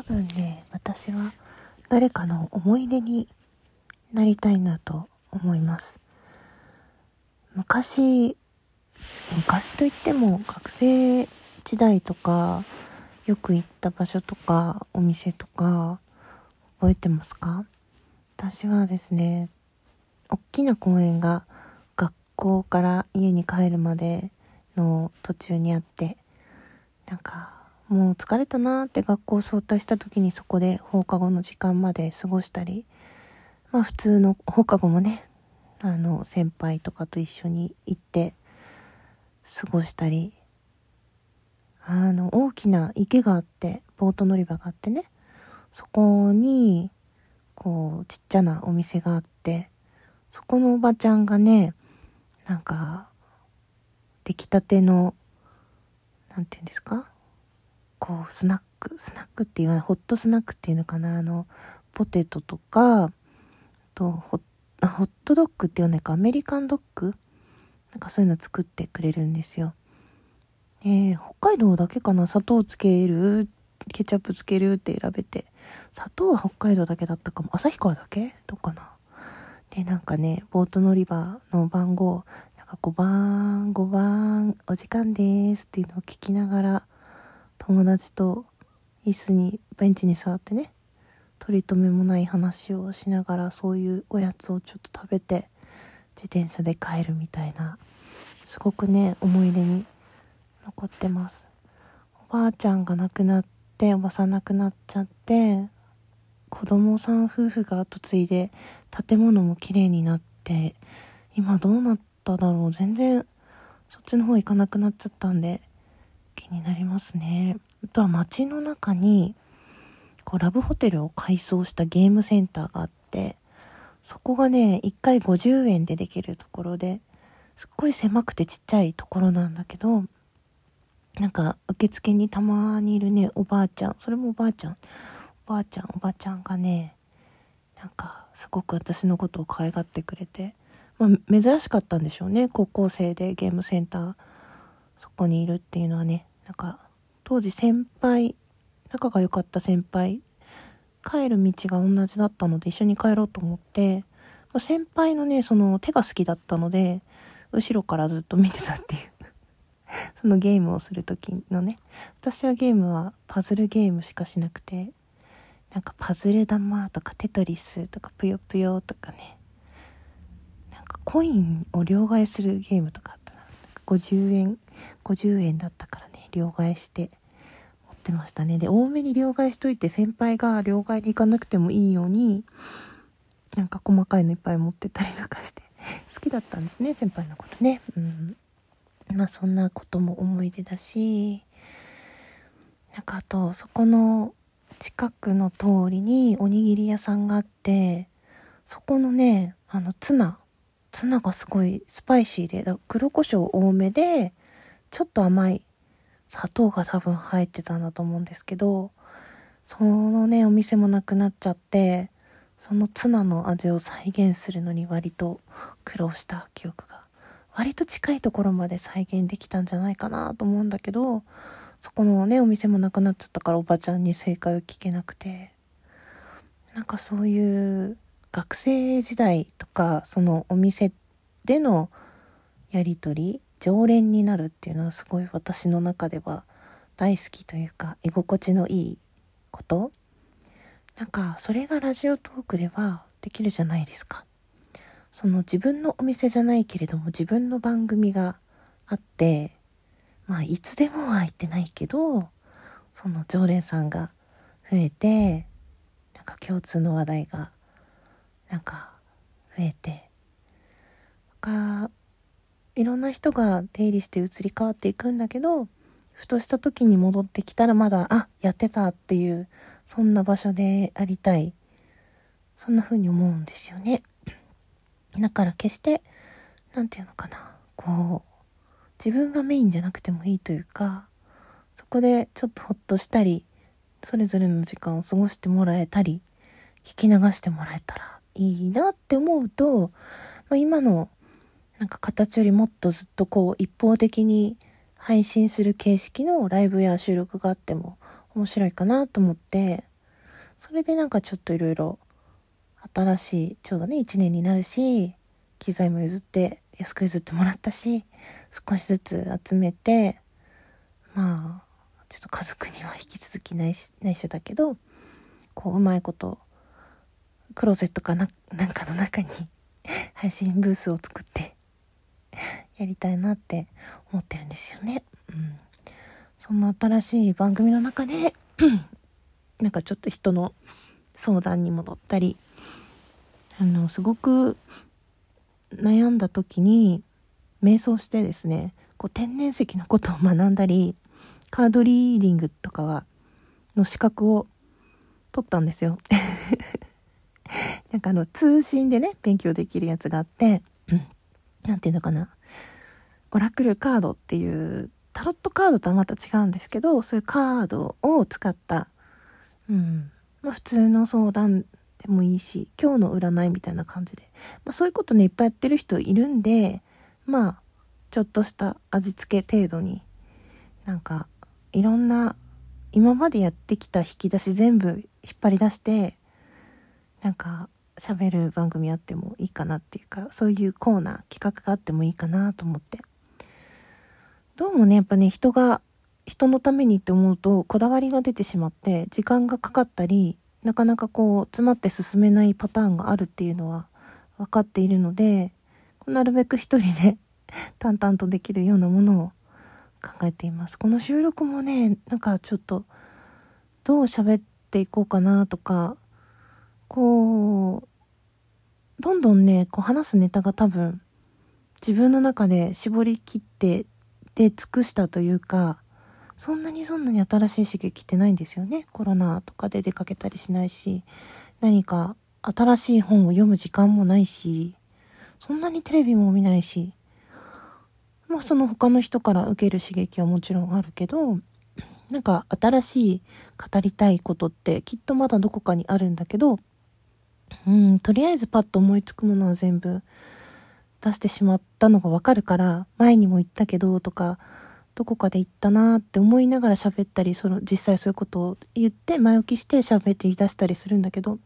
多分ね私は誰かの思い出になりたいなと思います。昔昔といっても学生時代とかよく行った場所とかお店とか覚えてますか？私はですね大きな公園が学校から家に帰るまでの途中にあってなんかもう疲れたなって学校を早退した時にそこで放課後の時間まで過ごしたりまあ普通の放課後もねあの先輩とかと一緒に行って過ごしたりあの大きな池があってボート乗り場があってねそこにこうちっちゃなお店があってそこのおばちゃんがねなんか出来たての何て言うんですか？こうスナックスナックっていうのはホットスナックっていうのかな？あのポテトとかとホットドッグっていうのか？アメリカンドッグ？なんかそういうの作ってくれるんですよ。えー、北海道だけかな？砂糖つけるケチャップつけるって選べて。砂糖は北海道だけだったかも。旭川だけ？どうかな？でなんかねボート乗り場の番号なんか5番5番お時間ですっていうのを聞きながら友達と椅子にベンチに座ってね取り留めもない話をしながらそういうおやつをちょっと食べて自転車で帰るみたいなすごくね思い出に残ってます。おばあちゃんが亡くなっておばさん亡くなっちゃって子供さん夫婦が後継いで建物も綺麗になって今どうなっただろう。全然そっちの方行かなくなっちゃったんでになりますね。あとは街の中にこうラブホテルを改装したゲームセンターがあってそこがね1回50円でできるところですっごい狭くてちっちゃいところなんだけどなんか受付にたまにいるねおばあちゃんそれもおばあちゃんおばあちゃんおばあちゃんがねなんかすごく私のことを可愛がってくれて、まあ、珍しかったんでしょうね高校生でゲームセンターそこにいるっていうのはね。なんか当時先輩仲が良かった先輩帰る道が同じだったので一緒に帰ろうと思って、先輩のねその手が好きだったので後ろからずっと見てたっていう そのゲームをする時のね私はゲームはパズルゲームしかしなくてなんかパズル玉とかテトリスとかぷよぷよとかねなんかコインを両替するゲームとかあったな。50円50円だったから両替して持ってましたね。で多めに両替しといて先輩が両替に行かなくてもいいようになんか細かいのいっぱい持ってたりとかして 好きだったんですね先輩のことね。うん。まあそんなことも思い出だしなんかあとそこの近くの通りにおにぎり屋さんがあってそこのねあのツナ。ツナがすごいスパイシーで黒胡椒多めでちょっと甘い砂糖が多分入ってたんだと思うんですけどそのねお店もなくなっちゃってそのツナの味を再現するのに割と苦労した記憶が割と近いところまで再現できたんじゃないかなと思うんだけどそこのねお店もなくなっちゃったからおばちゃんに正解を聞けなくてなんかそういう学生時代とかそのお店でのやり取り常連になるっていうのはすごい私の中では大好きというか居心地のいいこと？なんかそれがラジオトークではできるじゃないですか。その自分のお店じゃないけれども自分の番組があってまあいつでもは行ってないけどその常連さんが増えてなんか共通の話題がなんか増えてかいろんな人が出入りして移り変わっていくんだけどふとした時に戻ってきたらまだあやってたっていうそんな場所でありたいそんな風に思うんですよね。だから決して何て言うのかなこう自分がメインじゃなくてもいいというかそこでちょっとほっとしたりそれぞれの時間を過ごしてもらえたり聞き流してもらえたらいいなって思うと、まあ、今のなんか形よりもっとずっとこう一方的に配信する形式のライブや収録があっても面白いかなと思ってそれでなんかちょっといろいろ新しいちょうどね1年になるし機材も譲って安く譲ってもらったし少しずつ集めてまあちょっと家族には引き続き内内緒だけどこううまいことクローゼットかななんかの中に 配信ブースを作っやりたいなって思ってるんですよね。うん、そんな新しい番組の中で なんかちょっと人の相談に戻ったりあのすごく悩んだ時に瞑想してですねこう天然石のことを学んだりカードリーディングとかはの資格を取ったんですよ。なんかあの通信でね勉強できるやつがあって 何ていうのかなオラクルカードっていうタロットカードとはまた違うんですけどそういうカードを使った、うん。まあ、普通の相談でもいいし今日の占いみたいな感じで、まあ、そういうことねいっぱいやってる人いるんでまあちょっとした味付け程度になんかいろんな今までやってきた引き出し全部引っ張り出してなんか喋る番組あってもいいかなっていうかそういうコーナー企画があってもいいかなと思って。どうもねやっぱね人が人のためにって思うとこだわりが出てしまって時間がかかったりなかなかこう詰まって進めないパターンがあるっていうのは分かっているのでなるべく一人で 淡々とできるようなものを考えています。この収録もねなんかちょっとどう喋っていこうかなとかこうどんどんねこう話すネタが多分自分の中で絞り切ってで尽くしたというかそんなにそんなに新しい刺激ってないんですよね。コロナとかで出かけたりしないし何か新しい本を読む時間もないしそんなにテレビも見ないしまあその他の人から受ける刺激はもちろんあるけどなんか新しい語りたいことってきっとまだどこかにあるんだけどうんとりあえずパッと思いつくものは全部出してしまったのがわかるから前にも言ったけどとかどこかで言ったなって思いながら喋ったりその実際そういうことを言って前置きして喋って言い出したりするんだけど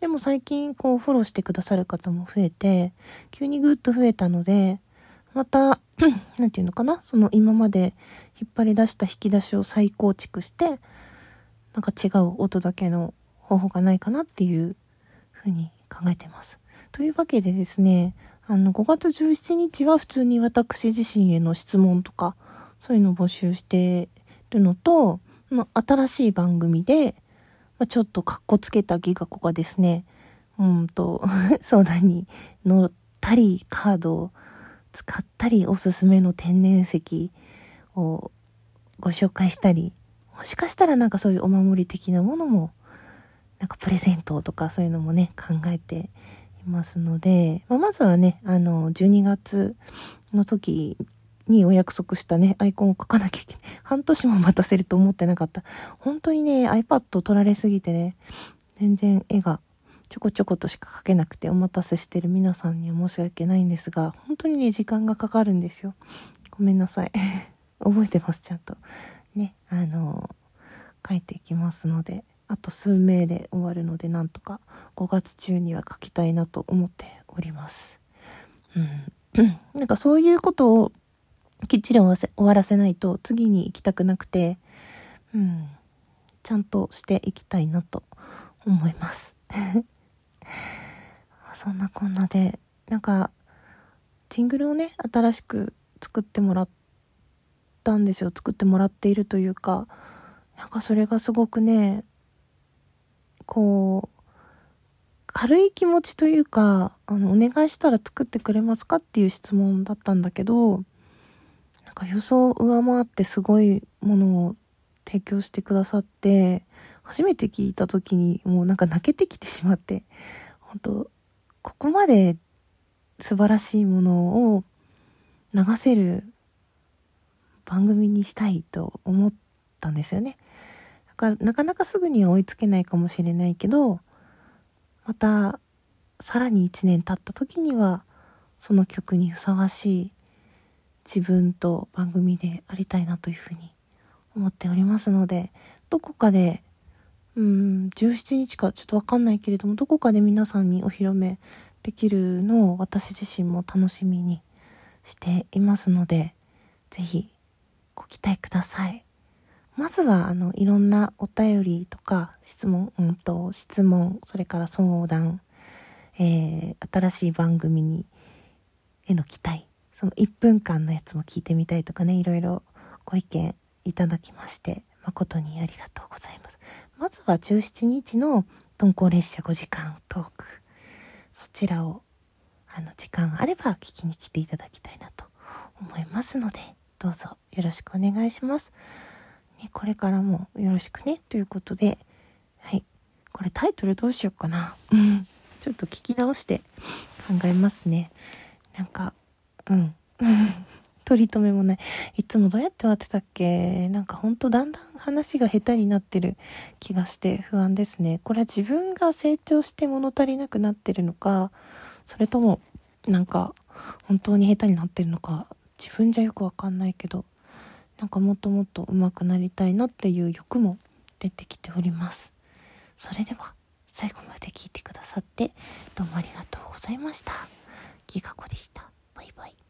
でも最近こうフォローしてくださる方も増えて急にぐっと増えたのでまた 何て言うのかなその今まで引っ張り出した引き出しを再構築してなんか違うお届けの方法がないかなっていうふうに考えてます。というわけでですねあの、5月17日は普通に私自身への質問とか、そういうのを募集してるのと、の新しい番組で、まあ、ちょっとカッコつけたギガ子がですね、うんと、相談に乗ったり、カードを使ったり、おすすめの天然石をご紹介したり、もしかしたらなんかそういうお守り的なものも、なんかプレゼントとかそういうのもね、考えていますので、まあ、まずはね、あの、12月の時にお約束したね、アイコンを書かなきゃいけない。半年も待たせると思ってなかった。本当にね、iPad を取られすぎてね、全然絵がちょこちょことしか描けなくてお待たせしてる皆さんには申し訳ないんですが、本当にね、時間がかかるんですよ。ごめんなさい。覚えてます、ちゃんと。ね、あの、書いていきますので、あと数名で終わるのでなんとか5月中には書きたいなと思っております。うん、なんかそういうことをきっちり終わらせないと次に行きたくなくて、うん、ちゃんとしていきたいなと思います。そんなこんなでなんかジングルをね新しく作ってもらったんですよ作ってもらっているというかなんかそれがすごくねこう、軽い気持ちというか、あの、お願いしたら作ってくれますかっていう質問だったんだけど、なんか予想を上回ってすごいものを提供してくださって、初めて聞いた時にもうなんか泣けてきてしまって、本当ここまで素晴らしいものを流せる番組にしたいと思ったんですよね。かなかなかすぐには追いつけないかもしれないけどまたさらに1年経った時にはその曲にふさわしい自分と番組でありたいなというふうに思っておりますのでどこかでうん、17日かちょっとわかんないけれども、どこかで皆さんにお披露目できるのを私自身も楽しみにしていますので、ぜひご期待ください。まずは、あの、いろんなお便りとか、質問、うんと、質問、それから相談、えー、新しい番組に、への期待、その1分間のやつも聞いてみたいとかね、いろいろご意見いただきまして、誠にありがとうございます。まずは17日の鈍行列車5時間トーク。そちらを、あの、時間あれば聞きに来ていただきたいなと思いますので、どうぞよろしくお願いします。ね、これからもよろしくね、ということで、はい。これタイトルどうしようかな。ちょっと聞き直して考えますね。なんか、うん。取り留めもない。いつもどうやって終わってたっけ？なんかほんとだんだん話が下手になってる気がして不安ですね。これは自分が成長して物足りなくなってるのか、それともなんか本当に下手になってるのか、自分じゃよくわかんないけど、なんかもっともっと上手くなりたいなっていう欲も出てきております。それでは最後まで聞いてくださってどうもありがとうございました。ギガ子でしたバイバイ。